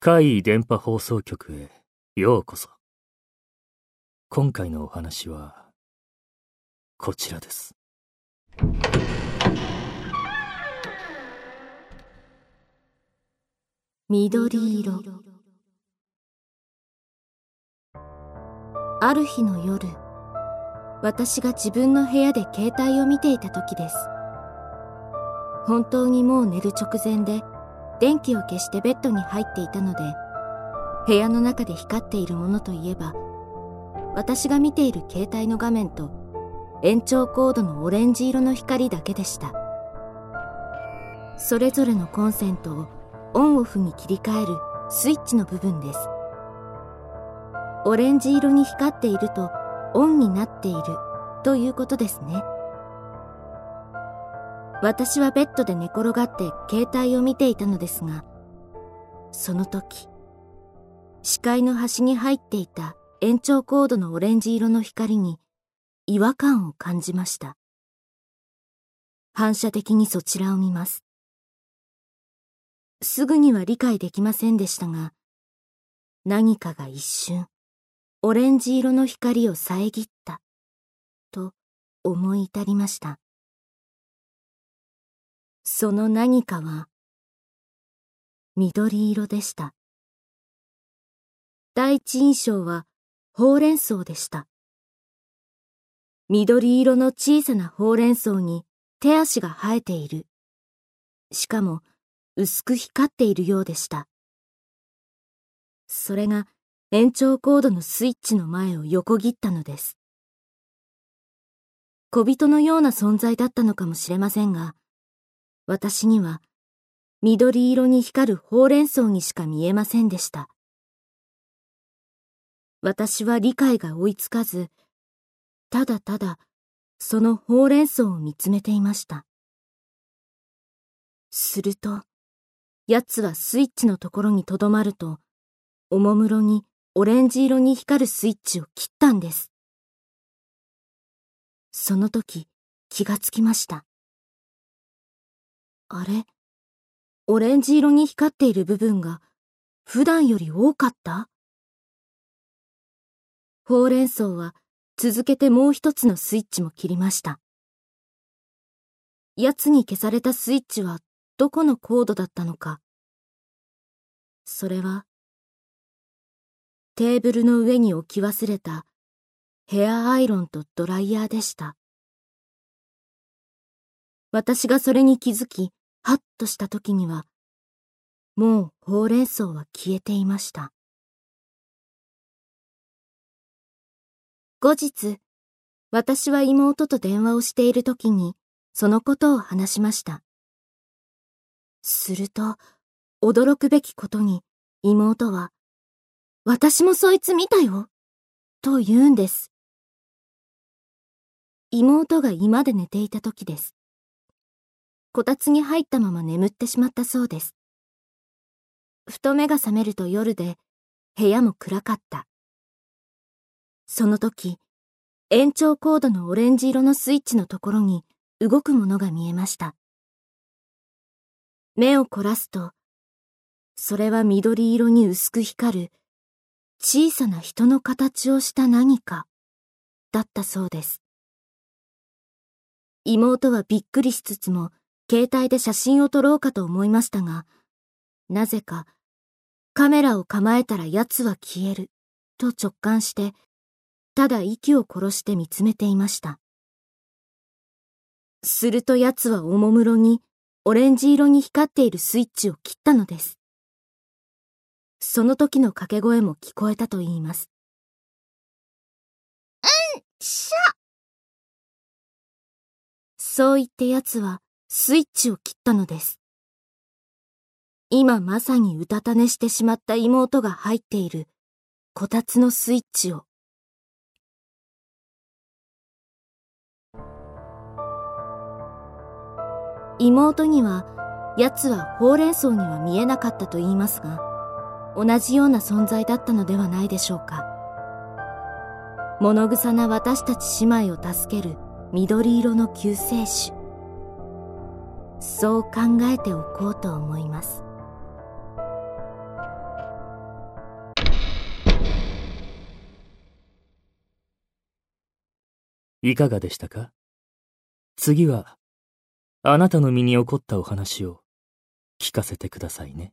怪異電波放送局へようこそ。今回のお話は、こちらです。緑色ある日の夜私が自分の部屋で携帯を見ていた時です本当にもう寝る直前で電気を消してベッドに入っていたので部屋の中で光っているものといえば私が見ている携帯の画面と延長コードのオレンジ色の光だけでした。それぞれのコンセントをオンオフに切り替えるスイッチの部分です。オレンジ色に光っているとオンになっているということですね。私はベッドで寝転がって携帯を見ていたのですが、その時、視界の端に入っていた延長コードのオレンジ色の光に違和感を感じました。反射的にそちらを見ます。すぐには理解できませんでしたが、何かが一瞬、オレンジ色の光を遮った、と思い至りました。その何かは緑色でした。第一印象はほうれん草でした。緑色の小さなほうれん草に手足が生えている。しかも薄く光っているようでした。それが延長コードのスイッチの前を横切ったのです。小人のような存在だったのかもしれませんが、私には緑色に光るほうれん草にしか見えませんでした。私は理解が追いつかず、ただただそのほうれん草を見つめていました。すると、奴はスイッチのところにとどまると、おもむろにオレンジ色に光るスイッチを切ったんです。その時、気がつきました。あれ？オレンジ色に光っている部分が普段より多かった？ほうれん草は続けてもう一つのスイッチも切りました。奴に消されたスイッチはどこのコードだったのか。それは、テーブルの上に置き忘れたヘアアイロンとドライヤーでした。私がそれに気づき、はっとした時には、もうほうれん草は消えていました。後日、私は妹と電話をしている時に、そのことを話しました。すると、驚くべきことに、妹は、私もそいつ見たよ、と言うんです。妹が居間で寝ていた時です。こたつに入ったまま眠ってしまったそうです。ふと目が覚めると夜で、部屋も暗かった。その時、延長コードのオレンジ色のスイッチのところに動くものが見えました。目を凝らすと、それは緑色に薄く光る小さな人の形をした何かだったそうです。妹はびっくりしつつも携帯で写真を撮ろうかと思いましたが、なぜか、カメラを構えたら奴は消える、と直感して、ただ息を殺して見つめていました。すると奴はおもむろに、オレンジ色に光っているスイッチを切ったのです。その時の掛け声も聞こえたと言います。うんしゃそう言って奴は、スイッチを切ったのです。今まさにうたた寝してしまった妹が入っているこたつのスイッチを。妹には、奴はほうれん草には見えなかったと言いますが、同じような存在だったのではないでしょうか。物臭な私たち姉妹を助ける緑色の救世主。そう考えておこうと思いますいかがでしたか？次は、あなたの身に起こったお話を聞かせてくださいね。